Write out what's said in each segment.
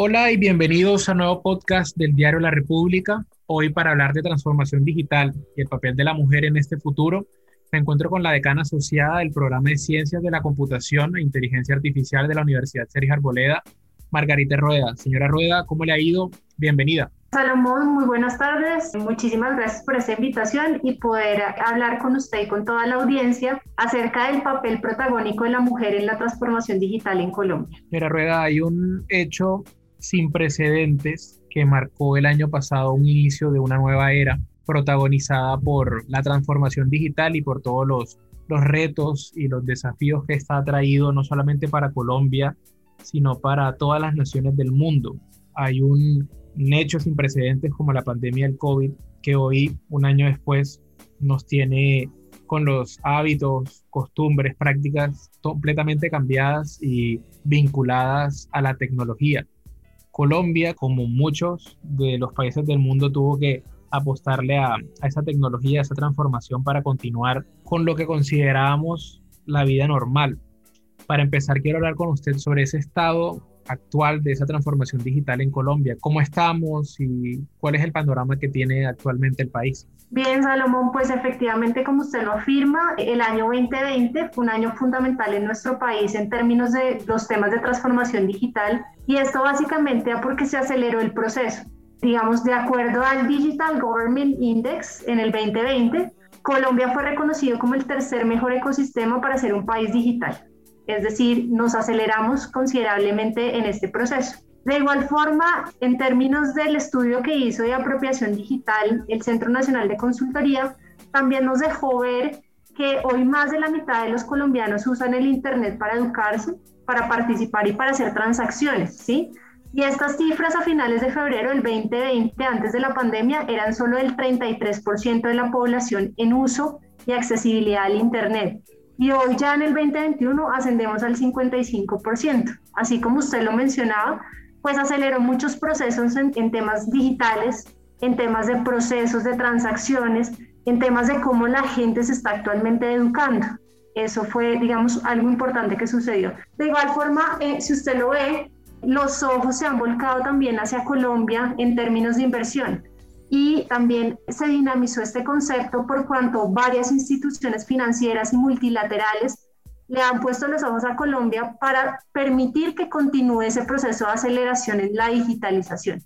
Hola y bienvenidos a un nuevo podcast del Diario La República. Hoy para hablar de transformación digital y el papel de la mujer en este futuro, me encuentro con la decana asociada del programa de Ciencias de la Computación e Inteligencia Artificial de la Universidad Sergio Arboleda, Margarita Rueda. Señora Rueda, ¿cómo le ha ido? Bienvenida. Salomón, muy buenas tardes. Muchísimas gracias por esta invitación y poder hablar con usted y con toda la audiencia acerca del papel protagónico de la mujer en la transformación digital en Colombia. Señora Rueda, hay un hecho sin precedentes que marcó el año pasado un inicio de una nueva era protagonizada por la transformación digital y por todos los, los retos y los desafíos que está traído no solamente para Colombia, sino para todas las naciones del mundo. Hay un, un hecho sin precedentes como la pandemia del COVID que hoy, un año después, nos tiene con los hábitos, costumbres, prácticas completamente cambiadas y vinculadas a la tecnología. Colombia, como muchos de los países del mundo, tuvo que apostarle a, esa tecnología, a esa transformación para continuar con lo que considerábamos la vida normal. Para empezar, quiero hablar con usted sobre ese estado actual de esa transformación digital en Colombia. ¿Cómo estamos y cuál es el panorama que tiene actualmente el país? Bien, Salomón, pues efectivamente, como usted lo afirma, el año 2020 fue un año fundamental en nuestro país en términos de los temas de transformación digital y esto básicamente porque se aceleró el proceso. Digamos, de acuerdo al Digital Government Index en el 2020, Colombia fue reconocido como el tercer mejor ecosistema para ser un país digital. Es decir, nos aceleramos considerablemente en este proceso. De igual forma, en términos del estudio que hizo de apropiación digital el Centro Nacional de Consultoría, también nos dejó ver que hoy más de la mitad de los colombianos usan el Internet para educarse, para participar y para hacer transacciones, ¿sí? Y estas cifras a finales de febrero del 2020, antes de la pandemia, eran solo del 33% de la población en uso y accesibilidad al Internet. Y hoy ya en el 2021 ascendemos al 55%. Así como usted lo mencionaba, pues aceleró muchos procesos en, temas digitales, en temas de procesos de transacciones, en temas de cómo la gente se está actualmente educando. Eso fue, digamos, algo importante que sucedió. De igual forma, eh, si usted lo ve, los ojos se han volcado también hacia Colombia en términos de inversión. Y también se dinamizó este concepto por cuanto varias instituciones financieras y multilaterales le han puesto los ojos a Colombia para permitir que continúe ese proceso de aceleración en la digitalización.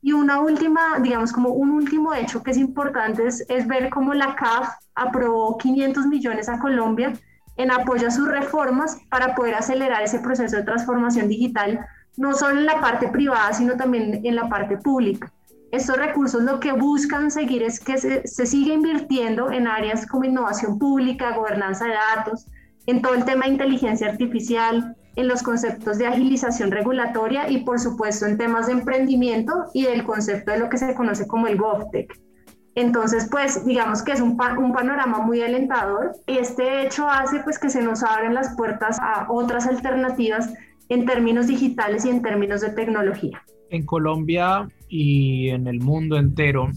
Y una última, digamos como un último hecho que es importante es, es ver cómo la CAF aprobó 500 millones a Colombia en apoyo a sus reformas para poder acelerar ese proceso de transformación digital, no solo en la parte privada, sino también en la parte pública. Estos recursos lo que buscan seguir es que se, se siga invirtiendo en áreas como innovación pública, gobernanza de datos, en todo el tema de inteligencia artificial, en los conceptos de agilización regulatoria y por supuesto en temas de emprendimiento y del concepto de lo que se conoce como el GovTech. Entonces, pues digamos que es un, un, panorama muy alentador. Este hecho hace pues que se nos abren las puertas a otras alternativas en términos digitales y en términos de tecnología. En Colombia y en el mundo entero,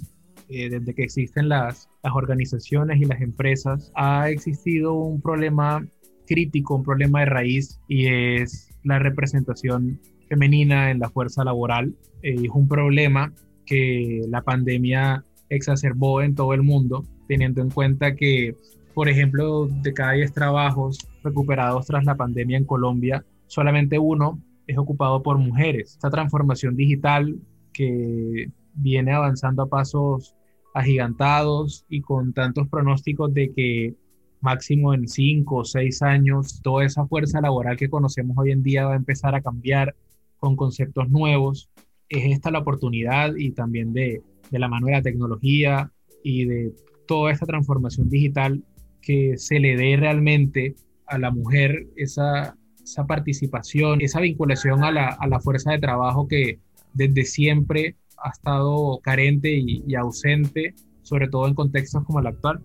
eh, desde que existen las, las organizaciones y las empresas, ha existido un problema crítico, un problema de raíz y es la representación femenina en la fuerza laboral. Eh, es un problema que la pandemia exacerbó en todo el mundo, teniendo en cuenta que, por ejemplo, de cada 10 trabajos recuperados tras la pandemia en Colombia, solamente uno es ocupado por mujeres. Esta transformación digital que viene avanzando a pasos agigantados y con tantos pronósticos de que máximo en cinco o seis años, toda esa fuerza laboral que conocemos hoy en día va a empezar a cambiar con conceptos nuevos. Es esta la oportunidad y también de, de la mano de la tecnología y de toda esta transformación digital que se le dé realmente a la mujer esa, esa participación, esa vinculación a la, a la, fuerza de trabajo que desde siempre ha estado carente y, y ausente, sobre todo en contextos como el actual.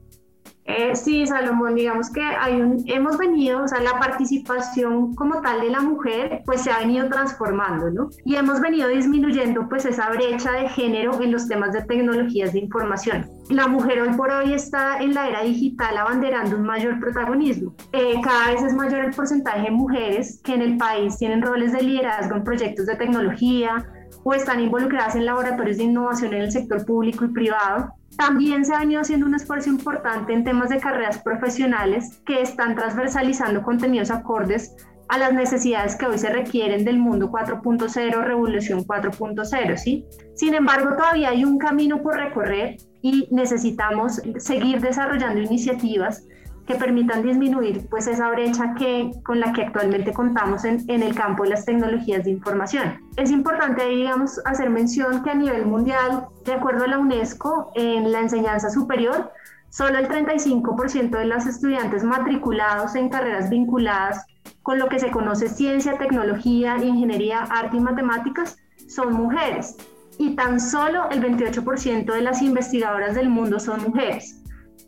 Eh, sí, Salomón, digamos que hay un, hemos venido, o sea, la participación como tal de la mujer, pues se ha venido transformando, ¿no? Y hemos venido disminuyendo, pues, esa brecha de género en los temas de tecnologías de información. La mujer hoy por hoy está en la era digital abanderando un mayor protagonismo. Eh, cada vez es mayor el porcentaje de mujeres que en el país tienen roles de liderazgo en proyectos de tecnología o están involucradas en laboratorios de innovación en el sector público y privado también se ha venido haciendo un esfuerzo importante en temas de carreras profesionales que están transversalizando contenidos acordes a las necesidades que hoy se requieren del mundo 4.0, revolución 4.0, ¿sí? Sin embargo, todavía hay un camino por recorrer y necesitamos seguir desarrollando iniciativas que permitan disminuir pues esa brecha que, con la que actualmente contamos en, en, el campo de las tecnologías de información. Es importante, digamos, hacer mención que a nivel mundial, de acuerdo a la UNESCO, en la enseñanza superior, solo el 35% de los estudiantes matriculados en carreras vinculadas con lo que se conoce ciencia, tecnología, ingeniería, arte y matemáticas son mujeres. Y tan solo el 28% de las investigadoras del mundo son mujeres.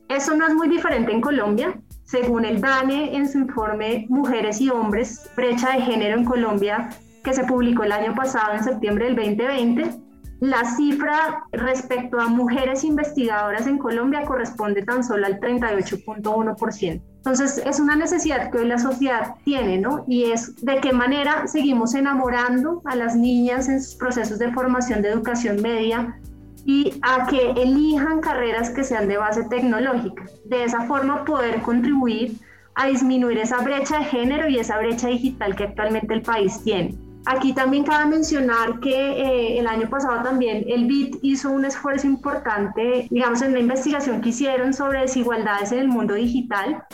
Eso no es muy diferente en Colombia. Según el DANE en su informe Mujeres y Hombres, brecha de género en Colombia, que se publicó el año pasado en septiembre del 2020, la cifra respecto a mujeres investigadoras en Colombia corresponde tan solo al 38.1%. Entonces, es una necesidad que hoy la sociedad tiene, ¿no? Y es de qué manera seguimos enamorando a las niñas en sus procesos de formación de educación media y a que elijan carreras que sean de base tecnológica. De esa forma poder contribuir a disminuir esa brecha de género y esa brecha digital que actualmente el país tiene. Aquí también cabe mencionar que eh, el año pasado también el BIT hizo un esfuerzo importante, digamos, en la investigación que hicieron sobre desigualdades en el mundo digital,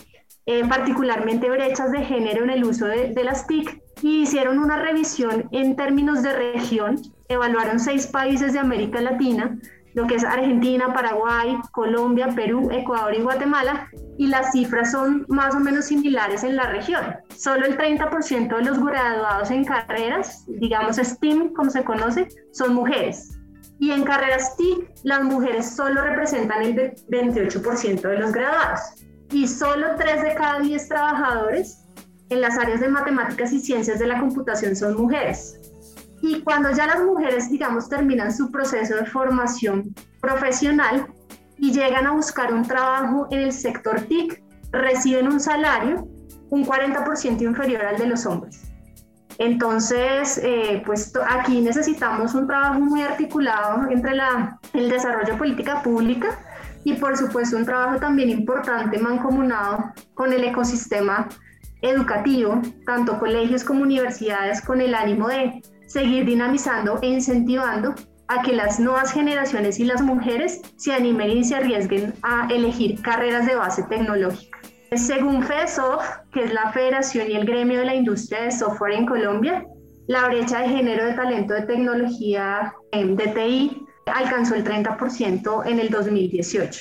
eh, particularmente brechas de género en el uso de, de las TIC, y hicieron una revisión en términos de región evaluaron seis países de América Latina, lo que es Argentina, Paraguay, Colombia, Perú, Ecuador y Guatemala, y las cifras son más o menos similares en la región. Solo el 30% de los graduados en carreras, digamos STEAM como se conoce, son mujeres. Y en carreras TIC, las mujeres solo representan el 28% de los graduados. Y solo 3 de cada 10 trabajadores en las áreas de matemáticas y ciencias de la computación son mujeres. Y cuando ya las mujeres, digamos, terminan su proceso de formación profesional y llegan a buscar un trabajo en el sector TIC, reciben un salario un 40% inferior al de los hombres. Entonces, eh, pues aquí necesitamos un trabajo muy articulado entre la, el desarrollo de política pública y por supuesto un trabajo también importante mancomunado con el ecosistema educativo, tanto colegios como universidades, con el ánimo de seguir dinamizando e incentivando a que las nuevas generaciones y las mujeres se animen y se arriesguen a elegir carreras de base tecnológica. Según FEDESOFT, que es la Federación y el Gremio de la Industria de Software en Colombia, la brecha de género de talento de tecnología de TI alcanzó el 30% en el 2018.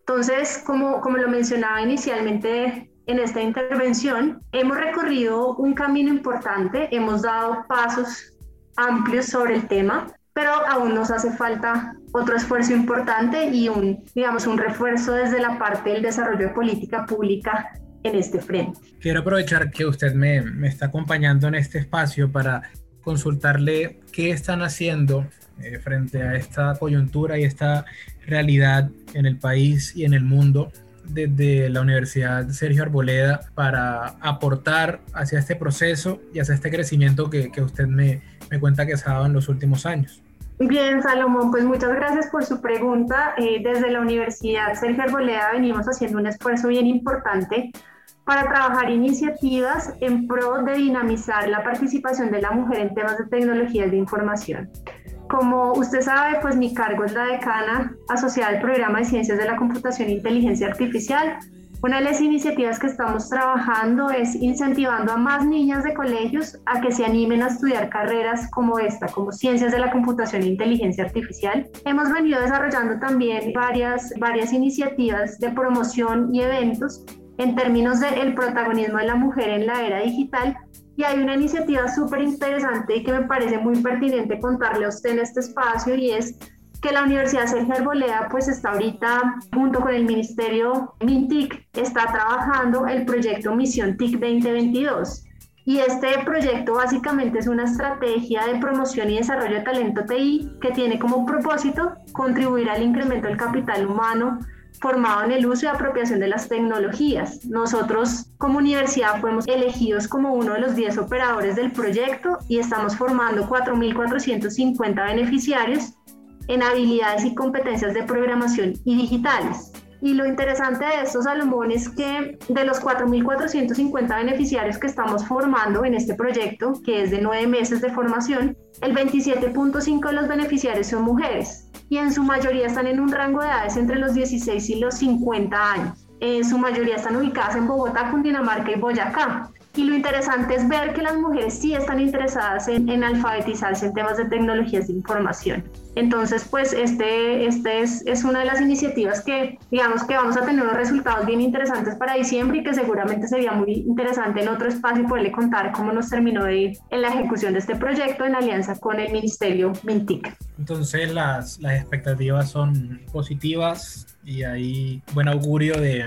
Entonces, como, como lo mencionaba inicialmente en esta intervención, hemos recorrido un camino importante, hemos dado pasos amplios sobre el tema, pero aún nos hace falta otro esfuerzo importante y un, digamos, un refuerzo desde la parte del desarrollo de política pública en este frente. Quiero aprovechar que usted me, me está acompañando en este espacio para consultarle qué están haciendo eh, frente a esta coyuntura y esta realidad en el país y en el mundo desde la Universidad Sergio Arboleda para aportar hacia este proceso y hacia este crecimiento que, que usted me, me cuenta que se ha dado en los últimos años. Bien, Salomón, pues muchas gracias por su pregunta. Eh, desde la Universidad Sergio Arboleda venimos haciendo un esfuerzo bien importante para trabajar iniciativas en pro de dinamizar la participación de la mujer en temas de tecnologías de información. Como usted sabe, pues mi cargo es la decana asociada al programa de Ciencias de la Computación e Inteligencia Artificial, una de las iniciativas que estamos trabajando es incentivando a más niñas de colegios a que se animen a estudiar carreras como esta, como ciencias de la computación e inteligencia artificial. Hemos venido desarrollando también varias, varias iniciativas de promoción y eventos en términos del protagonismo de la mujer en la era digital. Y hay una iniciativa súper interesante y que me parece muy pertinente contarle a usted en este espacio y es que la Universidad Sergio Arboleda pues está ahorita junto con el Ministerio MINTIC, está trabajando el proyecto Misión TIC 2022. Y este proyecto básicamente es una estrategia de promoción y desarrollo de talento TI que tiene como propósito contribuir al incremento del capital humano formado en el uso y apropiación de las tecnologías. Nosotros como universidad fuimos elegidos como uno de los 10 operadores del proyecto y estamos formando 4.450 beneficiarios en habilidades y competencias de programación y digitales. Y lo interesante de estos Salomón es que de los 4.450 beneficiarios que estamos formando en este proyecto, que es de nueve meses de formación, el 27.5 de los beneficiarios son mujeres y en su mayoría están en un rango de edades entre los 16 y los 50 años. En su mayoría están ubicadas en Bogotá, Cundinamarca y Boyacá. Y lo interesante es ver que las mujeres sí están interesadas en, alfabetizarse en temas de tecnologías de información. Entonces, pues este, este es, es, una de las iniciativas que, digamos, que vamos a tener unos resultados bien interesantes para diciembre y que seguramente sería muy interesante en otro espacio poderle contar cómo nos terminó de ir en la ejecución de este proyecto en alianza con el Ministerio MINTIC. Entonces, las, las expectativas son positivas y hay buen augurio de,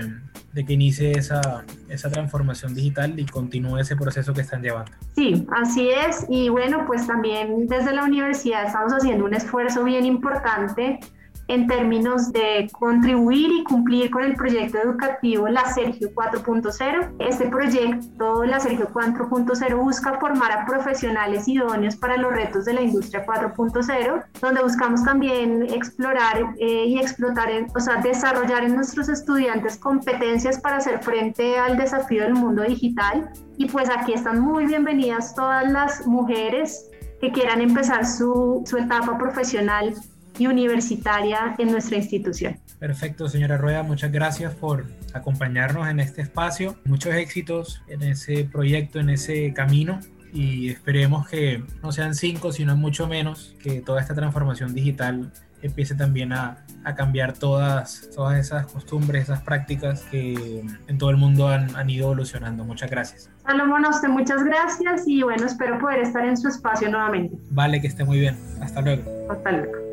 de que inicie esa, esa transformación digital y continúe ese proceso que están llevando. Sí, así es. Y bueno, pues también desde la universidad estamos haciendo un esfuerzo bien importante en términos de contribuir y cumplir con el proyecto educativo La Sergio 4.0. Este proyecto, La Sergio 4.0, busca formar a profesionales idóneos para los retos de la industria 4.0, donde buscamos también explorar eh, y explotar, o sea, desarrollar en nuestros estudiantes competencias para hacer frente al desafío del mundo digital. Y pues aquí están muy bienvenidas todas las mujeres que quieran empezar su, su etapa profesional y universitaria en nuestra institución. Perfecto, señora Rueda, muchas gracias por acompañarnos en este espacio. Muchos éxitos en ese proyecto, en ese camino y esperemos que no sean cinco, sino mucho menos, que toda esta transformación digital empiece también a, a, cambiar todas, todas esas costumbres, esas prácticas que en todo el mundo han, han ido evolucionando. Muchas gracias. Salomón, a usted muchas gracias y bueno, espero poder estar en su espacio nuevamente. Vale, que esté muy bien. Hasta luego. Hasta luego.